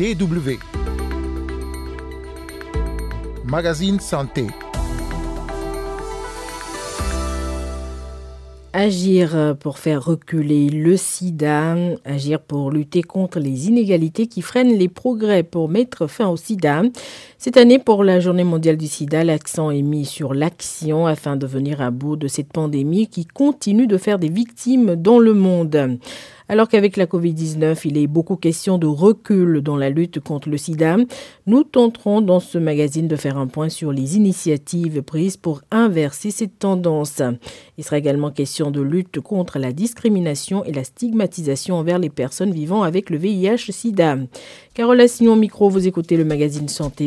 DW. Magazine Santé. Agir pour faire reculer le sida, agir pour lutter contre les inégalités qui freinent les progrès pour mettre fin au sida. Cette année, pour la journée mondiale du sida, l'accent est mis sur l'action afin de venir à bout de cette pandémie qui continue de faire des victimes dans le monde. Alors qu'avec la Covid-19, il est beaucoup question de recul dans la lutte contre le sida, nous tenterons dans ce magazine de faire un point sur les initiatives prises pour inverser cette tendance. Il sera également question de lutte contre la discrimination et la stigmatisation envers les personnes vivant avec le VIH-Sida. Carole Assignon micro, vous écoutez le magazine Santé.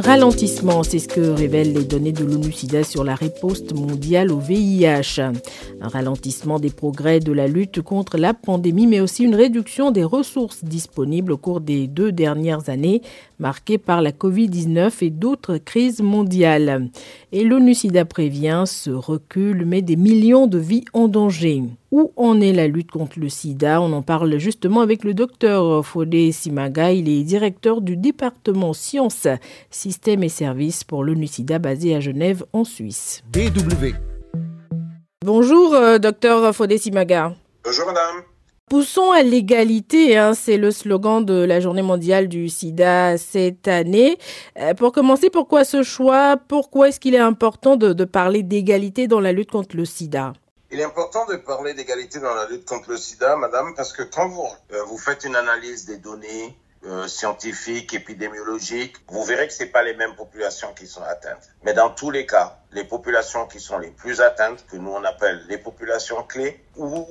Ralentissement, c'est ce que révèlent les données de l'ONU-SIDA sur la riposte mondiale au VIH. Un ralentissement des progrès de la lutte contre la pandémie, mais aussi une réduction des ressources disponibles au cours des deux dernières années, marquées par la Covid-19 et d'autres crises mondiales. Et l'ONU-SIDA prévient, ce recul met des millions de vies en danger. Où en est la lutte contre le sida? On en parle justement avec le docteur Fodé Simaga. Il est directeur du département sciences, systèmes et services pour l'ONU-SIDA basé à Genève en Suisse. DW. Bonjour, euh, docteur Fodé Simaga. Bonjour, madame. Poussons à l'égalité, hein, c'est le slogan de la journée mondiale du sida cette année. Euh, pour commencer, pourquoi ce choix? Pourquoi est-ce qu'il est important de, de parler d'égalité dans la lutte contre le sida? Il est important de parler d'égalité dans la lutte contre le sida, madame, parce que quand vous, euh, vous faites une analyse des données euh, scientifiques, épidémiologiques, vous verrez que c'est pas les mêmes populations qui sont atteintes. Mais dans tous les cas, les populations qui sont les plus atteintes, que nous on appelle les populations clés, ou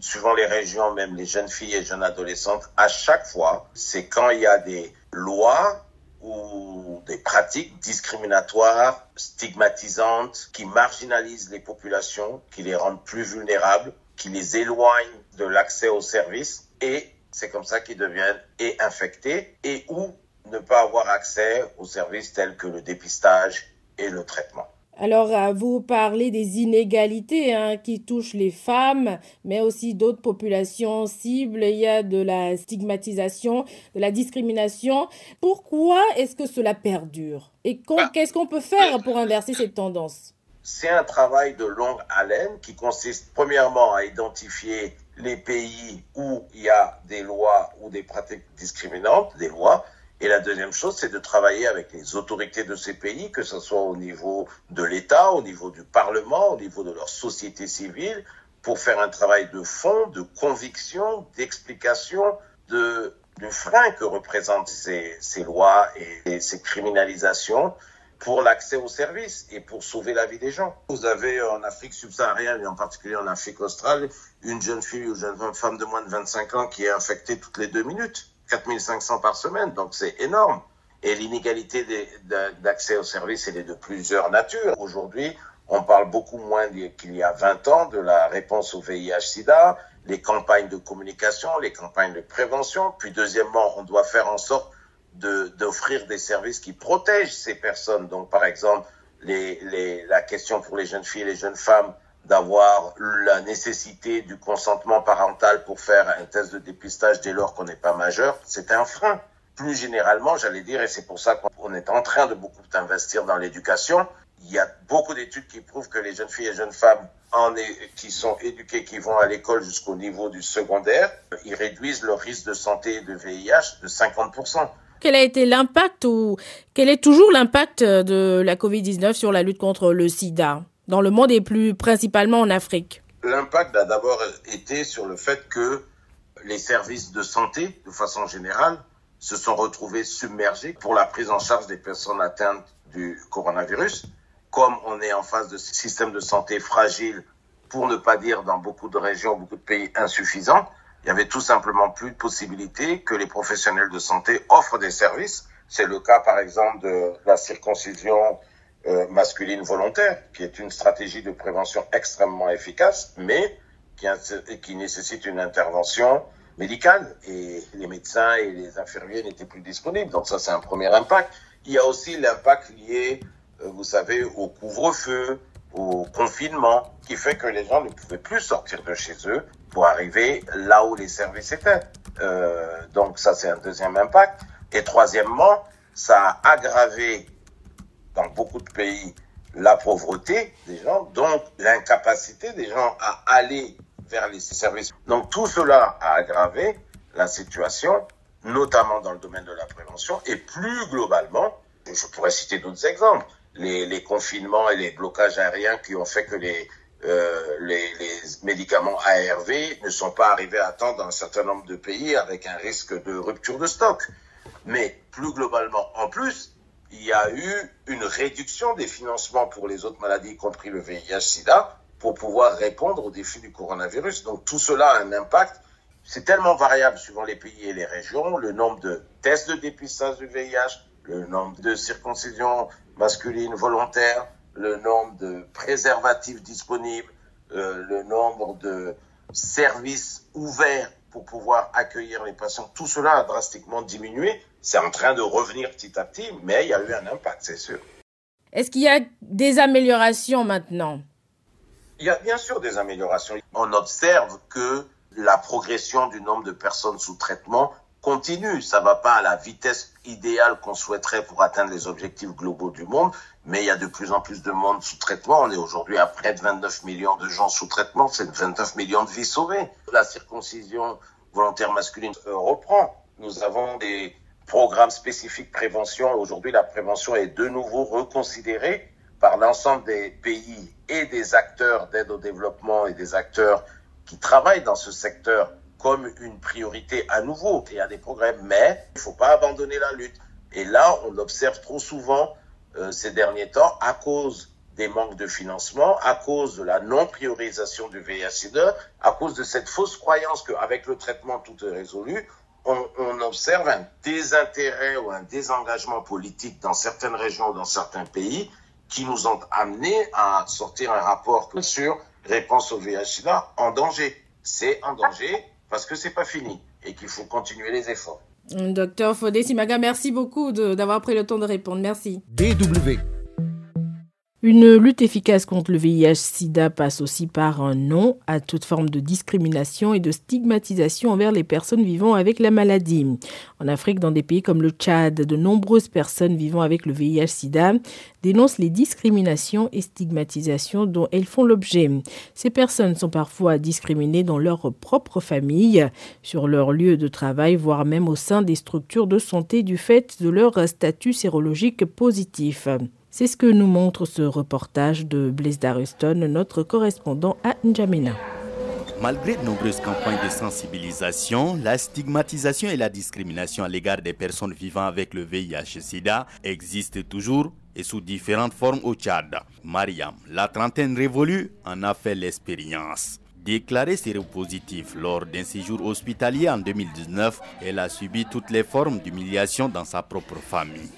suivant les régions, même les jeunes filles et jeunes adolescentes, à chaque fois, c'est quand il y a des lois ou des pratiques discriminatoires, stigmatisantes, qui marginalisent les populations, qui les rendent plus vulnérables, qui les éloignent de l'accès aux services et c'est comme ça qu'ils deviennent et infectés et ou ne pas avoir accès aux services tels que le dépistage et le traitement. Alors, euh, vous parlez des inégalités hein, qui touchent les femmes, mais aussi d'autres populations cibles. Il y a de la stigmatisation, de la discrimination. Pourquoi est-ce que cela perdure? Et qu'est-ce qu'on peut faire pour inverser cette tendance? C'est un travail de longue haleine qui consiste premièrement à identifier les pays où il y a des lois ou des pratiques discriminantes, des lois, et la deuxième chose, c'est de travailler avec les autorités de ces pays, que ce soit au niveau de l'État, au niveau du Parlement, au niveau de leur société civile, pour faire un travail de fond, de conviction, d'explication de, du frein que représentent ces, lois et ces criminalisations pour l'accès aux services et pour sauver la vie des gens. Vous avez en Afrique subsaharienne et en particulier en Afrique australe une jeune fille ou une jeune femme de moins de 25 ans qui est infectée toutes les deux minutes. 4500 par semaine, donc c'est énorme. Et l'inégalité d'accès aux services, elle est de plusieurs natures. Aujourd'hui, on parle beaucoup moins qu'il y a 20 ans de la réponse au VIH-Sida, les campagnes de communication, les campagnes de prévention. Puis deuxièmement, on doit faire en sorte d'offrir de, des services qui protègent ces personnes. Donc par exemple, les, les, la question pour les jeunes filles et les jeunes femmes d'avoir la nécessité du consentement parental pour faire un test de dépistage dès lors qu'on n'est pas majeur, c'est un frein. Plus généralement, j'allais dire, et c'est pour ça qu'on est en train de beaucoup investir dans l'éducation, il y a beaucoup d'études qui prouvent que les jeunes filles et jeunes femmes en qui sont éduquées, qui vont à l'école jusqu'au niveau du secondaire, ils réduisent leur risque de santé et de VIH de 50%. Quel a été l'impact ou quel est toujours l'impact de la Covid-19 sur la lutte contre le sida dans le monde et plus principalement en Afrique? L'impact a d'abord été sur le fait que les services de santé, de façon générale, se sont retrouvés submergés pour la prise en charge des personnes atteintes du coronavirus. Comme on est en face de systèmes de santé fragiles, pour ne pas dire dans beaucoup de régions, beaucoup de pays insuffisants, il y avait tout simplement plus de possibilités que les professionnels de santé offrent des services. C'est le cas, par exemple, de la circoncision euh, masculine volontaire, qui est une stratégie de prévention extrêmement efficace, mais qui, qui nécessite une intervention médicale. Et les médecins et les infirmiers n'étaient plus disponibles. Donc ça, c'est un premier impact. Il y a aussi l'impact lié vous savez, au couvre-feu, au confinement, qui fait que les gens ne pouvaient plus sortir de chez eux pour arriver là où les services étaient. Euh, donc ça, c'est un deuxième impact. Et troisièmement, ça a aggravé dans beaucoup de pays la pauvreté des gens, donc l'incapacité des gens à aller vers les services. Donc tout cela a aggravé la situation, notamment dans le domaine de la prévention, et plus globalement, je pourrais citer d'autres exemples, les, confinements et les blocages aériens qui ont fait que les, euh, médicaments ARV ne sont pas arrivés à temps dans un certain nombre de pays avec un risque de rupture de stock. Mais plus globalement, en plus, il y a eu une réduction des financements pour les autres maladies, y compris le VIH-Sida, pour pouvoir répondre aux défis du coronavirus. Donc tout cela a un impact. C'est tellement variable suivant les pays et les régions. Le nombre de tests de dépistage du VIH, le nombre de circoncisions masculines volontaires, le nombre de préservatifs disponibles, euh, le nombre de services ouverts pour pouvoir accueillir les patients. Tout cela a drastiquement diminué. C'est en train de revenir petit à petit, mais il y a eu un impact, c'est sûr. Est-ce qu'il y a des améliorations maintenant? Il y a bien sûr des améliorations. On observe que la progression du nombre de personnes sous traitement continue. Ça va pas à la vitesse idéale qu'on souhaiterait pour atteindre les objectifs globaux du monde, mais il y a de plus en plus de monde sous traitement. On est aujourd'hui à près de 29 millions de gens sous traitement. C'est 29 millions de vies sauvées. La circoncision volontaire masculine reprend. Nous avons des programmes spécifiques prévention. Aujourd'hui, la prévention est de nouveau reconsidérée par l'ensemble des pays et des acteurs d'aide au développement et des acteurs qui travaillent dans ce secteur comme une priorité à nouveau. Il y a des progrès, mais il ne faut pas abandonner la lutte. Et là, on observe trop souvent euh, ces derniers temps à cause des manques de financement, à cause de la non-priorisation du VIH-Sida, à cause de cette fausse croyance qu'avec le traitement tout est résolu, on, on, observe un désintérêt ou un désengagement politique dans certaines régions, dans certains pays, qui nous ont amené à sortir un rapport sur réponse au VIH-Sida en danger. C'est en danger parce que c'est pas fini et qu'il faut continuer les efforts. Docteur Fodé Simaga, merci beaucoup d'avoir pris le temps de répondre. Merci. DW. Une lutte efficace contre le VIH-Sida passe aussi par un non à toute forme de discrimination et de stigmatisation envers les personnes vivant avec la maladie. En Afrique, dans des pays comme le Tchad, de nombreuses personnes vivant avec le VIH-Sida dénoncent les discriminations et stigmatisations dont elles font l'objet. Ces personnes sont parfois discriminées dans leur propre famille, sur leur lieu de travail, voire même au sein des structures de santé du fait de leur statut sérologique positif. C'est ce que nous montre ce reportage de Blaise Daruston, notre correspondant à N'Djamena. Malgré de nombreuses campagnes de sensibilisation, la stigmatisation et la discrimination à l'égard des personnes vivant avec le VIH-Sida existent toujours et sous différentes formes au Tchad. Mariam, la trentaine révolue, en a fait l'expérience. Déclarée séropositive lors d'un séjour hospitalier en 2019, elle a subi toutes les formes d'humiliation dans sa propre famille.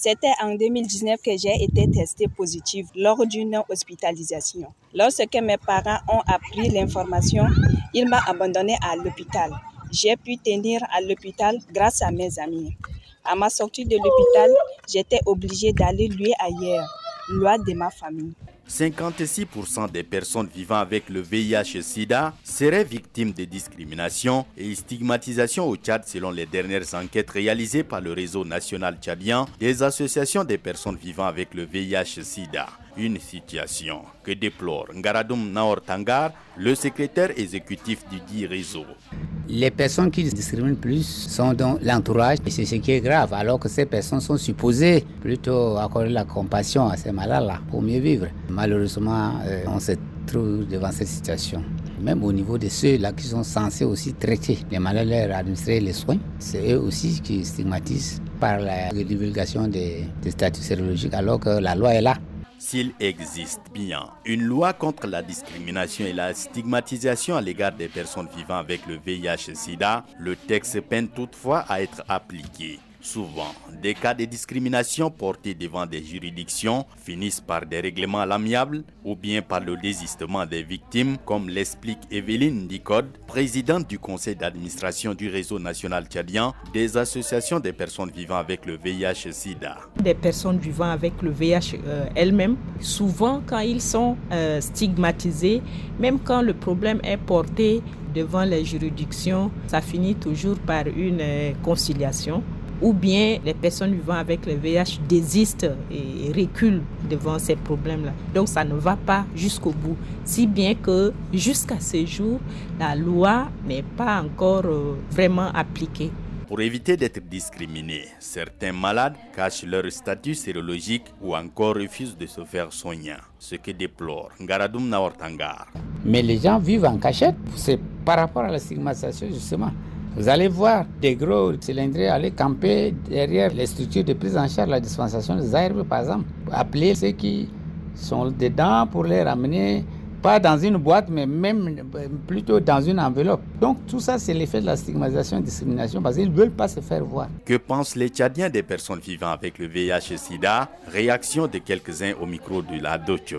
C'était en 2019 que j'ai été testée positive lors d'une hospitalisation. Lorsque mes parents ont appris l'information, ils m'ont abandonnée à l'hôpital. J'ai pu tenir à l'hôpital grâce à mes amis. À ma sortie de l'hôpital, j'étais obligée d'aller lui ailleurs, loin de ma famille. 56% des personnes vivant avec le VIH-Sida seraient victimes de discrimination et stigmatisation au Tchad selon les dernières enquêtes réalisées par le réseau national tchadien des associations des personnes vivant avec le VIH-Sida. Une situation que déplore Ngaradoum Naor Tangar, le secrétaire exécutif du dit réseau. Les personnes qui discriminent plus sont dans l'entourage et c'est ce qui est grave alors que ces personnes sont supposées plutôt accorder la compassion à ces malades-là pour mieux vivre. Malheureusement, euh, on se trouve devant cette situation. Même au niveau de ceux-là qui sont censés aussi traiter les malades, leur administrer les soins, c'est eux aussi qui stigmatisent par la divulgation des, des statuts sérologiques alors que la loi est là. S'il existe bien une loi contre la discrimination et la stigmatisation à l'égard des personnes vivant avec le VIH-Sida, le texte peine toutefois à être appliqué. Souvent, des cas de discrimination portés devant des juridictions finissent par des règlements à l'amiable ou bien par le désistement des victimes, comme l'explique Evelyne Dicode, présidente du conseil d'administration du réseau national tchadien des associations des personnes vivant avec le VIH-Sida. Des personnes vivant avec le VIH euh, elles-mêmes, souvent quand ils sont euh, stigmatisés, même quand le problème est porté devant les juridictions, ça finit toujours par une euh, conciliation ou bien les personnes vivant avec le VIH désistent et reculent devant ces problèmes-là. Donc ça ne va pas jusqu'au bout. Si bien que jusqu'à ce jour, la loi n'est pas encore euh, vraiment appliquée. Pour éviter d'être discriminés, certains malades cachent leur statut sérologique ou encore refusent de se faire soigner, ce que déplore Ngaradoum Naortangar. Mais les gens vivent en cachette, c'est par rapport à la stigmatisation justement. Vous allez voir des gros cylindrés aller camper derrière les structures de prise en charge, la dispensation des ARV par exemple. Appeler ceux qui sont dedans pour les ramener, pas dans une boîte, mais même plutôt dans une enveloppe. Donc tout ça, c'est l'effet de la stigmatisation et discrimination parce qu'ils ne veulent pas se faire voir. Que pensent les Tchadiens des personnes vivant avec le VIH et SIDA Réaction de quelques-uns au micro de la Deutsche.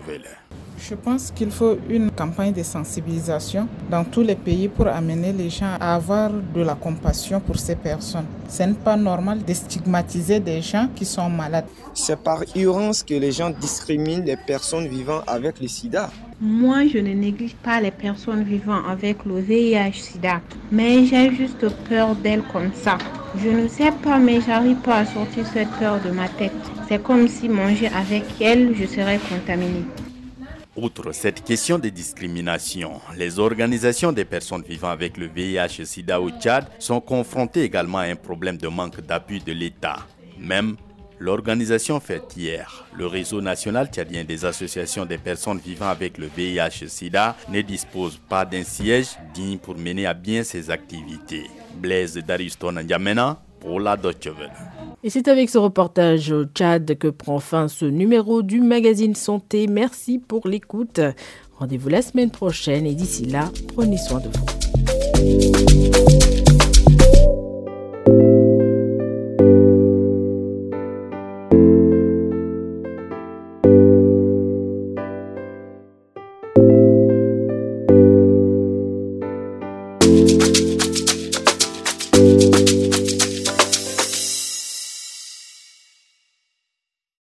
Je pense qu'il faut une campagne de sensibilisation dans tous les pays pour amener les gens à avoir de la compassion pour ces personnes. Ce n'est pas normal de stigmatiser des gens qui sont malades. C'est par ignorance que les gens discriminent les personnes vivant avec le sida. Moi, je ne néglige pas les personnes vivant avec le VIH-Sida, mais j'ai juste peur d'elles comme ça. Je ne sais pas, mais j'arrive pas à sortir cette peur de ma tête. C'est comme si manger avec elle, je serais contaminée. Outre cette question de discrimination, les organisations des personnes vivant avec le VIH et SIDA au Tchad sont confrontées également à un problème de manque d'appui de l'État. Même l'organisation faite hier, le réseau national tchadien des associations des personnes vivant avec le VIH et SIDA, ne dispose pas d'un siège digne pour mener à bien ses activités. Blaise Dariston N'Djamena Et c'est avec ce reportage au Tchad que prend fin ce numéro du magazine Santé. Merci pour l'écoute. Rendez-vous la semaine prochaine et d'ici là, prenez soin de vous.